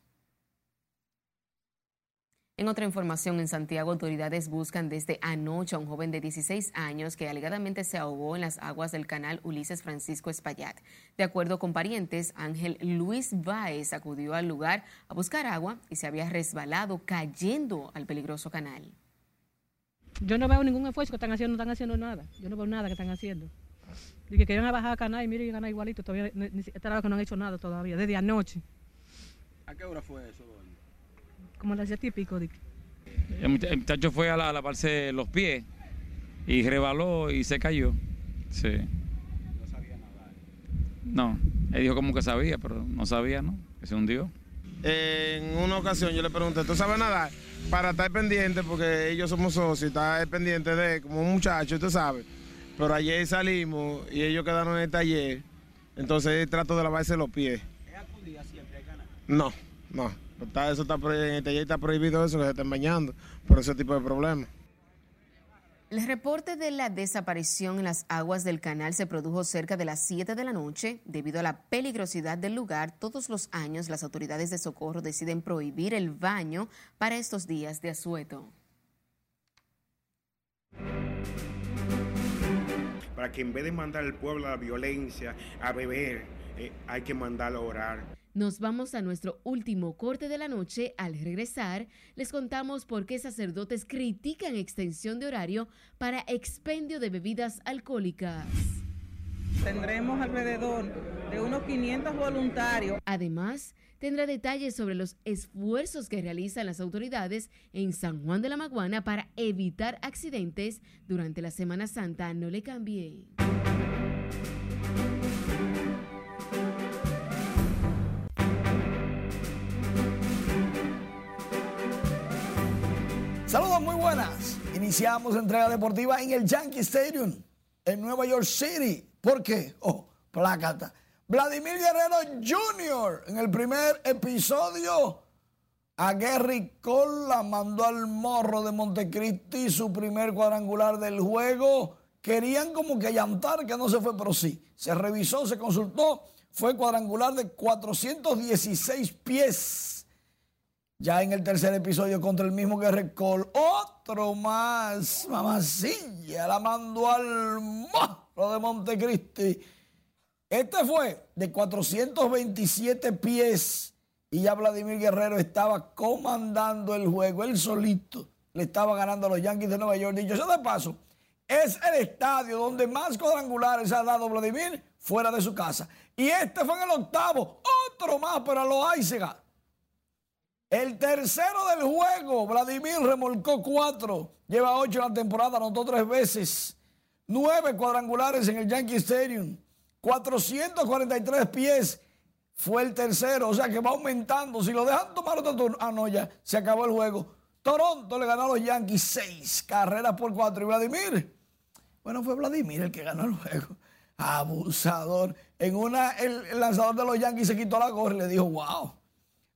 En otra información, en Santiago, autoridades buscan desde anoche a un joven de 16 años que alegadamente se ahogó en las aguas del canal Ulises Francisco Espaillat. De acuerdo con parientes, Ángel Luis Báez acudió al lugar a buscar agua y se había resbalado cayendo al peligroso canal. Yo no veo ningún esfuerzo que están haciendo, no están haciendo nada. Yo no veo nada que están haciendo. Y que querían bajar a canal y miren, ganar igualito. Todavía, ni, ni, que no han hecho nada todavía, desde anoche. ¿A qué hora fue eso? Como la hacía típico. De... El muchacho fue a, la, a lavarse los pies y rebaló y se cayó. Sí. ¿No sabía nadar? No, él dijo como que sabía, pero no sabía, ¿no? Que se hundió. En una ocasión yo le pregunté, ¿tú sabes nadar? Para estar pendiente, porque ellos somos socios, estar pendiente de como un muchacho, tú sabes. Pero ayer salimos y ellos quedaron en el taller, entonces trato de lavarse los pies. ¿Es acudida siempre canal? No, no. Está, eso está, en el taller está prohibido eso, que se estén bañando por ese tipo de problemas. El reporte de la desaparición en las aguas del canal se produjo cerca de las 7 de la noche. Debido a la peligrosidad del lugar, todos los años las autoridades de socorro deciden prohibir el baño para estos días de asueto. Para que en vez de mandar al pueblo a la violencia, a beber, eh, hay que mandarlo a orar. Nos vamos a nuestro último corte de la noche. Al regresar, les contamos por qué sacerdotes critican extensión de horario para expendio de bebidas alcohólicas. Tendremos alrededor de unos 500 voluntarios. Además, tendrá detalles sobre los esfuerzos que realizan las autoridades en San Juan de la Maguana para evitar accidentes durante la Semana Santa. No le cambie. Muy buenas. Iniciamos entrega deportiva en el Yankee Stadium en Nueva York City. ¿Por qué? Oh, plácata. Vladimir Guerrero Jr. en el primer episodio a Gary Cole la mandó al morro de Montecristi su primer cuadrangular del juego. Querían como que llantar que no se fue, pero sí. Se revisó, se consultó. Fue cuadrangular de 416 pies ya en el tercer episodio contra el mismo Guerrero Cole, otro más, mamacilla, la mandó al morro de Montecristi. Este fue de 427 pies y ya Vladimir Guerrero estaba comandando el juego, él solito le estaba ganando a los Yankees de Nueva York. Dicho eso de paso, es el estadio donde más cuadrangulares ha dado Vladimir fuera de su casa. Y este fue en el octavo, otro más para los Aizega. El tercero del juego, Vladimir remolcó cuatro, lleva ocho en la temporada, anotó tres veces. nueve cuadrangulares en el Yankee Stadium, 443 pies fue el tercero, o sea que va aumentando. Si lo dejan tomar otro turno, ah, no, ya se acabó el juego. Toronto le ganó a los Yankees seis carreras por cuatro. Y Vladimir, bueno, fue Vladimir el que ganó el juego. Abusador. En una, el, lanzador de los Yankees se quitó la gorra y le dijo, wow.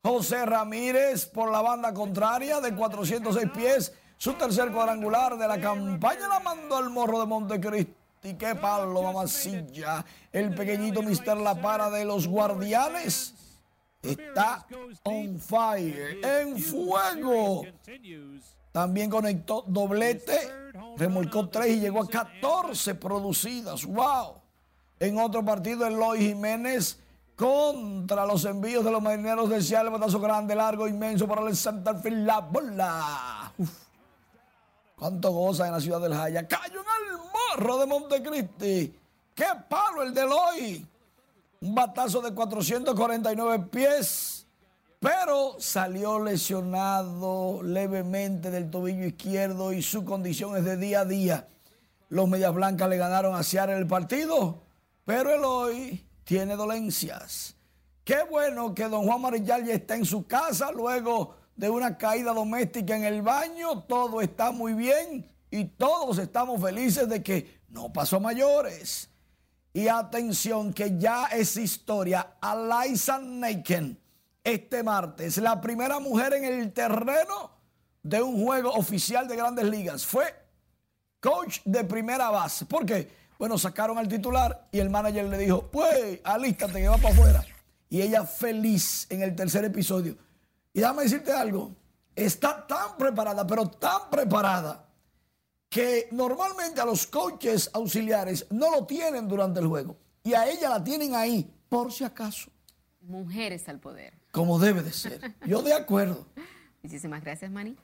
José Ramírez por la banda contraria de 406 pies. Su tercer cuadrangular de la campaña la mandó al morro de Montecristi. Qué palo, mamacilla. El pequeñito Mister La Para de los Guardianes está on fire, en fuego. También conectó doblete, remolcó tres y llegó a 14 producidas. ¡Wow! En otro partido, Eloy Jiménez contra los envíos de los marineros del cielo. Batazo grande, largo, inmenso para el Field. La bola. Uf. ¿Cuánto goza en la ciudad del Jaya? Cayó en el morro de Montecristi. ¡Qué palo el de Eloy! Un batazo de 449 pies, pero salió lesionado levemente del tobillo izquierdo y su condición es de día a día. Los Medias Blancas le ganaron a Seattle el partido, pero el hoy tiene dolencias. Qué bueno que don Juan Marillal ya está en su casa luego de una caída doméstica en el baño. Todo está muy bien y todos estamos felices de que no pasó mayores. Y atención que ya es historia. Eliza Naken este martes, la primera mujer en el terreno de un juego oficial de grandes ligas. Fue coach de primera base. ¿Por qué? Bueno, sacaron al titular y el manager le dijo, pues, alístate que va para afuera. Y ella feliz en el tercer episodio. Y déjame decirte algo, está tan preparada, pero tan preparada que normalmente a los coaches auxiliares no lo tienen durante el juego y a ella la tienen ahí por si acaso. Mujeres al poder. Como debe de ser. Yo de acuerdo. Muchísimas gracias, Manny.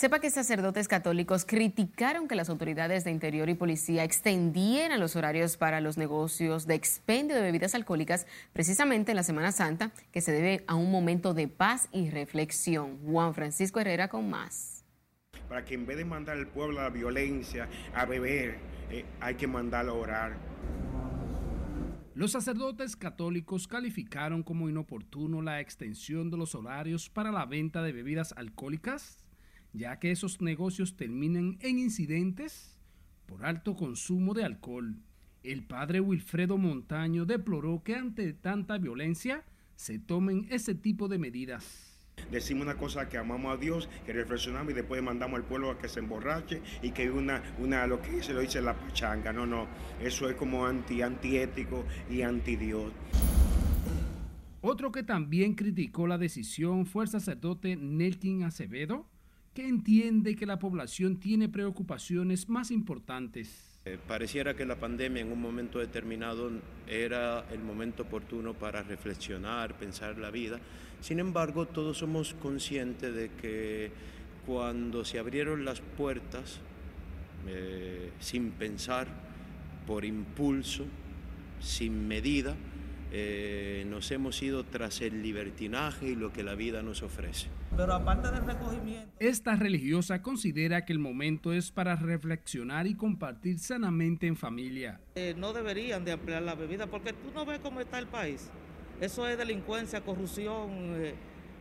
Sepa que sacerdotes católicos criticaron que las autoridades de interior y policía extendieran los horarios para los negocios de expendio de bebidas alcohólicas precisamente en la Semana Santa, que se debe a un momento de paz y reflexión. Juan Francisco Herrera con más para que en vez de mandar al pueblo a la violencia, a beber, eh, hay que mandarlo a orar. Los sacerdotes católicos calificaron como inoportuno la extensión de los horarios para la venta de bebidas alcohólicas, ya que esos negocios terminan en incidentes por alto consumo de alcohol. El padre Wilfredo Montaño deploró que ante tanta violencia se tomen ese tipo de medidas decimos una cosa que amamos a Dios, que reflexionamos y después mandamos al pueblo a que se emborrache y que una, una lo que se lo dice la pachanga. No, no, eso es como anti, antiético y anti Dios. Otro que también criticó la decisión fue el sacerdote Nelkin Acevedo, que entiende que la población tiene preocupaciones más importantes. Eh, pareciera que la pandemia en un momento determinado era el momento oportuno para reflexionar, pensar la vida sin embargo, todos somos conscientes de que cuando se abrieron las puertas, eh, sin pensar, por impulso, sin medida, eh, nos hemos ido tras el libertinaje y lo que la vida nos ofrece. Pero aparte del recogimiento... Esta religiosa considera que el momento es para reflexionar y compartir sanamente en familia. Eh, no deberían de ampliar la bebida porque tú no ves cómo está el país. Eso es delincuencia, corrupción, eh,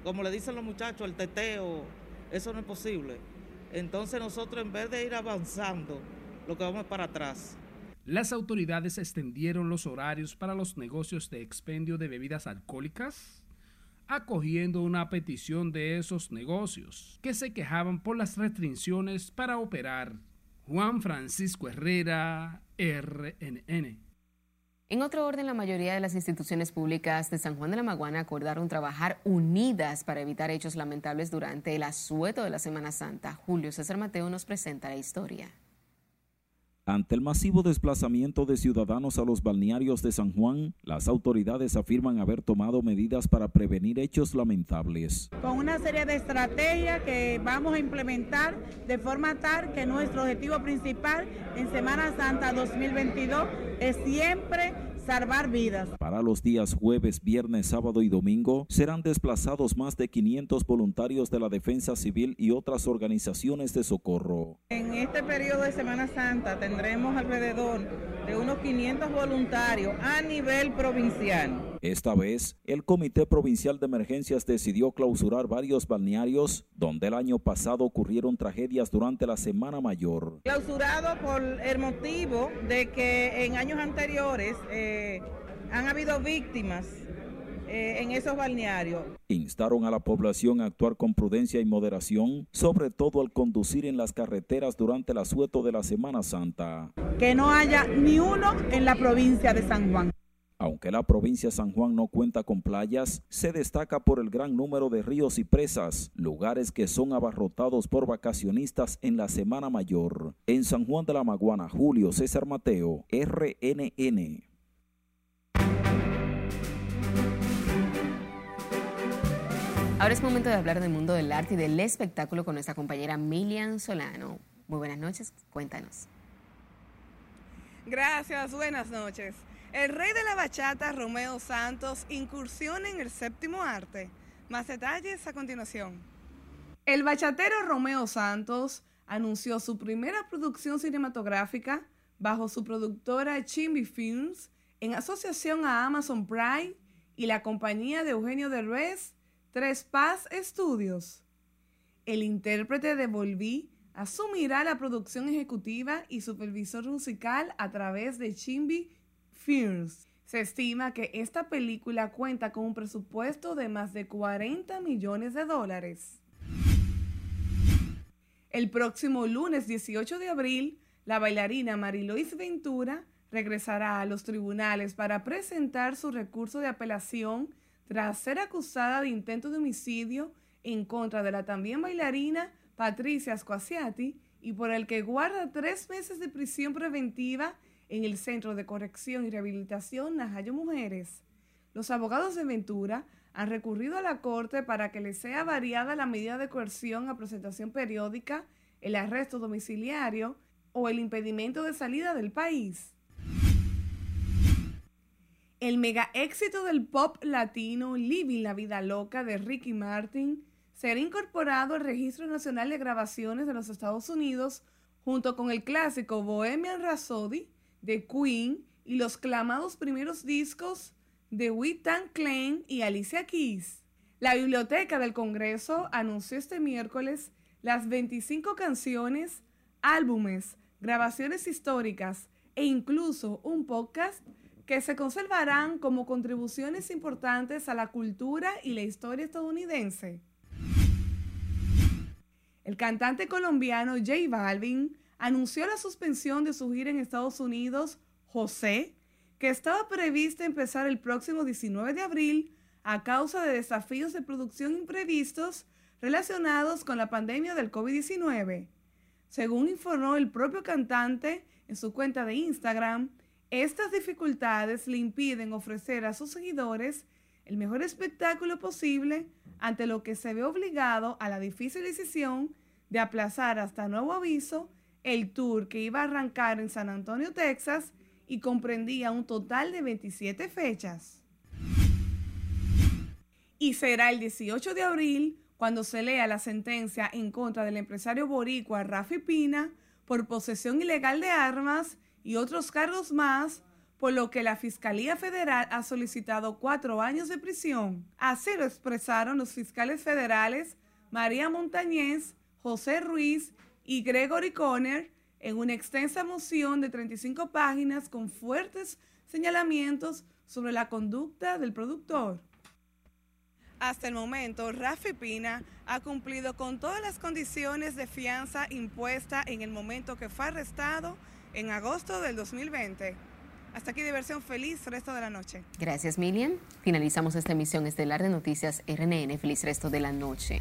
como le dicen los muchachos, el teteo, eso no es posible. Entonces nosotros en vez de ir avanzando, lo que vamos es para atrás. Las autoridades extendieron los horarios para los negocios de expendio de bebidas alcohólicas, acogiendo una petición de esos negocios que se quejaban por las restricciones para operar. Juan Francisco Herrera, RNN. En otro orden, la mayoría de las instituciones públicas de San Juan de la Maguana acordaron trabajar unidas para evitar hechos lamentables durante el asueto de la Semana Santa. Julio César Mateo nos presenta la historia. Ante el masivo desplazamiento de ciudadanos a los balnearios de San Juan, las autoridades afirman haber tomado medidas para prevenir hechos lamentables. Con una serie de estrategias que vamos a implementar de forma tal que nuestro objetivo principal en Semana Santa 2022 es siempre salvar vidas. Para los días jueves, viernes, sábado y domingo serán desplazados más de 500 voluntarios de la Defensa Civil y otras organizaciones de socorro. En este periodo de Semana Santa tendremos alrededor de unos 500 voluntarios a nivel provincial. Esta vez, el Comité Provincial de Emergencias decidió clausurar varios balnearios donde el año pasado ocurrieron tragedias durante la Semana Mayor. Clausurado por el motivo de que en años anteriores eh, han habido víctimas eh, en esos balnearios. Instaron a la población a actuar con prudencia y moderación, sobre todo al conducir en las carreteras durante el asueto de la Semana Santa. Que no haya ni uno en la provincia de San Juan. Aunque la provincia de San Juan no cuenta con playas, se destaca por el gran número de ríos y presas, lugares que son abarrotados por vacacionistas en la Semana Mayor. En San Juan de la Maguana, Julio César Mateo, RNN. Ahora es momento de hablar del mundo del arte y del espectáculo con nuestra compañera Milian Solano. Muy buenas noches, cuéntanos. Gracias, buenas noches. El rey de la bachata, Romeo Santos, incursiona en el séptimo arte. Más detalles a continuación. El bachatero Romeo Santos anunció su primera producción cinematográfica bajo su productora Chimby Films en asociación a Amazon Prime y la compañía de Eugenio Derbez, Tres Paz Studios. El intérprete de Volví asumirá la producción ejecutiva y supervisor musical a través de Chimby Films. Se estima que esta película cuenta con un presupuesto de más de 40 millones de dólares. El próximo lunes 18 de abril, la bailarina Marilois Ventura regresará a los tribunales para presentar su recurso de apelación tras ser acusada de intento de homicidio en contra de la también bailarina Patricia Squasiati y por el que guarda tres meses de prisión preventiva en el Centro de Corrección y Rehabilitación Najayo Mujeres. Los abogados de Ventura han recurrido a la Corte para que le sea variada la medida de coerción a presentación periódica, el arresto domiciliario o el impedimento de salida del país. El mega éxito del pop latino Living la Vida Loca de Ricky Martin será incorporado al Registro Nacional de Grabaciones de los Estados Unidos junto con el clásico Bohemian Rhapsody de Queen y los clamados primeros discos de Whitney Klein y Alicia Keys. La Biblioteca del Congreso anunció este miércoles las 25 canciones, álbumes, grabaciones históricas e incluso un podcast que se conservarán como contribuciones importantes a la cultura y la historia estadounidense. El cantante colombiano J Balvin anunció la suspensión de su gira en Estados Unidos, José, que estaba prevista empezar el próximo 19 de abril a causa de desafíos de producción imprevistos relacionados con la pandemia del COVID-19. Según informó el propio cantante en su cuenta de Instagram, estas dificultades le impiden ofrecer a sus seguidores el mejor espectáculo posible ante lo que se ve obligado a la difícil decisión de aplazar hasta nuevo aviso el tour que iba a arrancar en San Antonio, Texas y comprendía un total de 27 fechas. Y será el 18 de abril cuando se lea la sentencia en contra del empresario boricua Rafi Pina por posesión ilegal de armas y otros cargos más, por lo que la Fiscalía Federal ha solicitado cuatro años de prisión. Así lo expresaron los fiscales federales María Montañez, José Ruiz y Gregory Conner en una extensa moción de 35 páginas con fuertes señalamientos sobre la conducta del productor. Hasta el momento, Rafi Pina ha cumplido con todas las condiciones de fianza impuesta en el momento que fue arrestado en agosto del 2020. Hasta aquí diversión feliz resto de la noche. Gracias, Milian. Finalizamos esta emisión estelar de Noticias RNN. Feliz resto de la noche.